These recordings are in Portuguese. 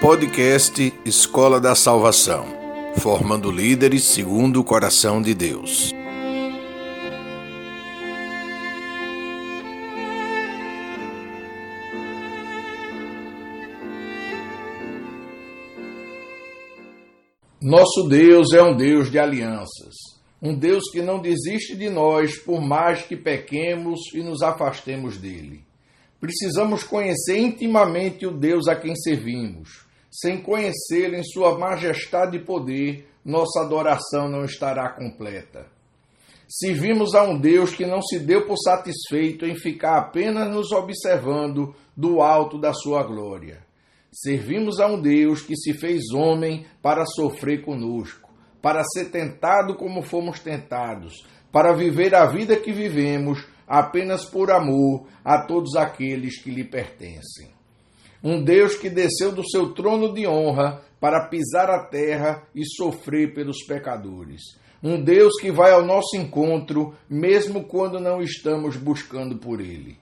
Podcast Escola da Salvação, formando líderes segundo o coração de Deus. Nosso Deus é um Deus de alianças, um Deus que não desiste de nós por mais que pequemos e nos afastemos dele. Precisamos conhecer intimamente o Deus a quem servimos. Sem conhecê-lo em sua majestade e poder, nossa adoração não estará completa. Servimos a um Deus que não se deu por satisfeito em ficar apenas nos observando do alto da sua glória. Servimos a um Deus que se fez homem para sofrer conosco, para ser tentado como fomos tentados, para viver a vida que vivemos apenas por amor a todos aqueles que lhe pertencem. Um Deus que desceu do seu trono de honra para pisar a terra e sofrer pelos pecadores. Um Deus que vai ao nosso encontro, mesmo quando não estamos buscando por Ele.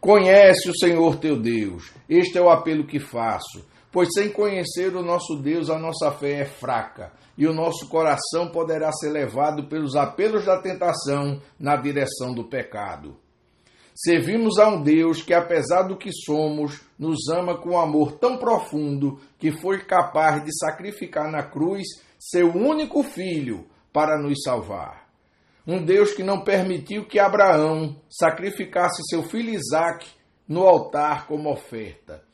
Conhece o Senhor teu Deus, este é o apelo que faço, pois sem conhecer o nosso Deus a nossa fé é fraca e o nosso coração poderá ser levado pelos apelos da tentação na direção do pecado. Servimos a um Deus que, apesar do que somos, nos ama com um amor tão profundo que foi capaz de sacrificar na cruz seu único filho para nos salvar. Um Deus que não permitiu que Abraão sacrificasse seu filho Isaque no altar como oferta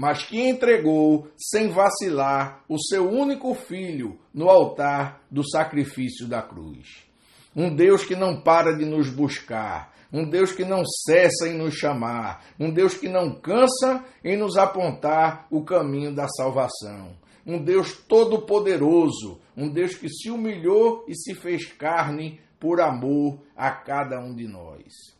mas que entregou, sem vacilar, o seu único filho no altar do sacrifício da cruz. Um Deus que não para de nos buscar, um Deus que não cessa em nos chamar, um Deus que não cansa em nos apontar o caminho da salvação. Um Deus todo-poderoso, um Deus que se humilhou e se fez carne por amor a cada um de nós.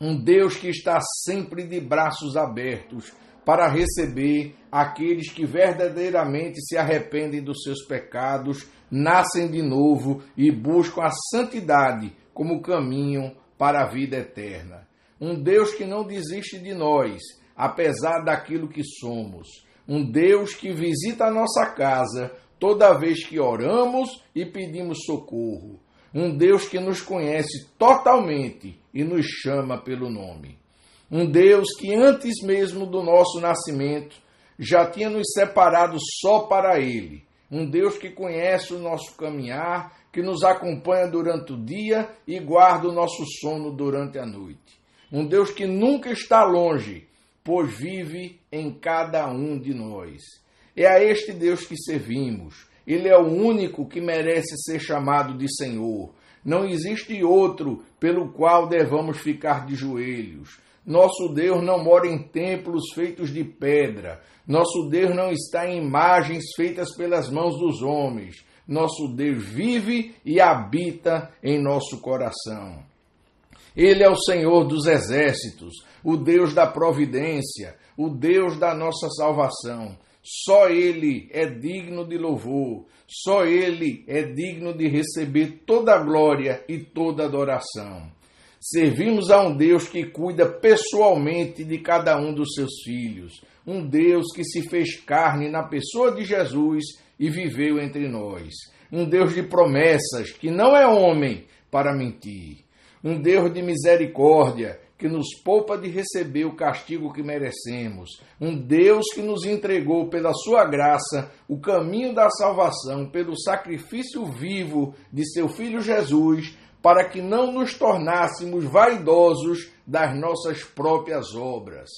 Um Deus que está sempre de braços abertos para receber aqueles que verdadeiramente se arrependem dos seus pecados, nascem de novo e buscam a santidade como caminho para a vida eterna. Um Deus que não desiste de nós, apesar daquilo que somos. Um Deus que visita a nossa casa toda vez que oramos e pedimos socorro. Um Deus que nos conhece totalmente e nos chama pelo nome. Um Deus que antes mesmo do nosso nascimento já tinha nos separado só para Ele. Um Deus que conhece o nosso caminhar, que nos acompanha durante o dia e guarda o nosso sono durante a noite. Um Deus que nunca está longe, pois vive em cada um de nós. É a este Deus que servimos. Ele é o único que merece ser chamado de Senhor. Não existe outro pelo qual devamos ficar de joelhos. Nosso Deus não mora em templos feitos de pedra. Nosso Deus não está em imagens feitas pelas mãos dos homens. Nosso Deus vive e habita em nosso coração. Ele é o Senhor dos exércitos, o Deus da providência, o Deus da nossa salvação. Só Ele é digno de louvor, só Ele é digno de receber toda a glória e toda a adoração. Servimos a um Deus que cuida pessoalmente de cada um dos seus filhos, um Deus que se fez carne na pessoa de Jesus e viveu entre nós, um Deus de promessas que não é homem para mentir, um Deus de misericórdia que nos poupa de receber o castigo que merecemos, um Deus que nos entregou pela sua graça o caminho da salvação pelo sacrifício vivo de seu filho Jesus para que não nos tornássemos vaidosos das nossas próprias obras.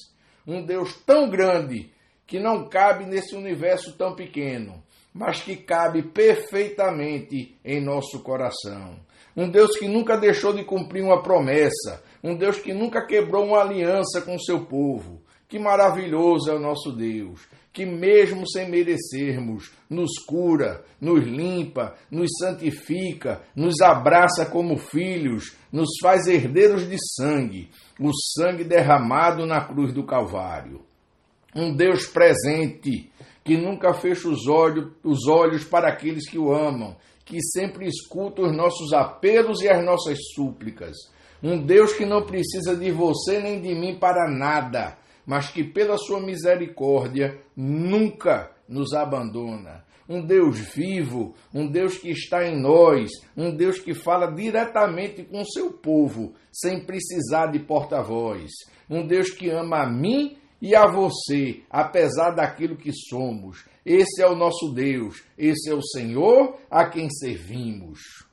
Um Deus tão grande que não cabe nesse universo tão pequeno, mas que cabe perfeitamente em nosso coração. Um Deus que nunca deixou de cumprir uma promessa, um Deus que nunca quebrou uma aliança com seu povo. Que maravilhoso é o nosso Deus! que, mesmo sem merecermos, nos cura, nos limpa, nos santifica, nos abraça como filhos, nos faz herdeiros de sangue, o sangue derramado na cruz do Calvário. Um Deus presente, que nunca fecha os olhos, os olhos para aqueles que o amam, que sempre escuta os nossos apelos e as nossas súplicas. Um Deus que não precisa de você nem de mim para nada mas que pela sua misericórdia nunca nos abandona. Um Deus vivo, um Deus que está em nós, um Deus que fala diretamente com o seu povo, sem precisar de porta-voz. Um Deus que ama a mim e a você, apesar daquilo que somos. Esse é o nosso Deus, esse é o Senhor a quem servimos.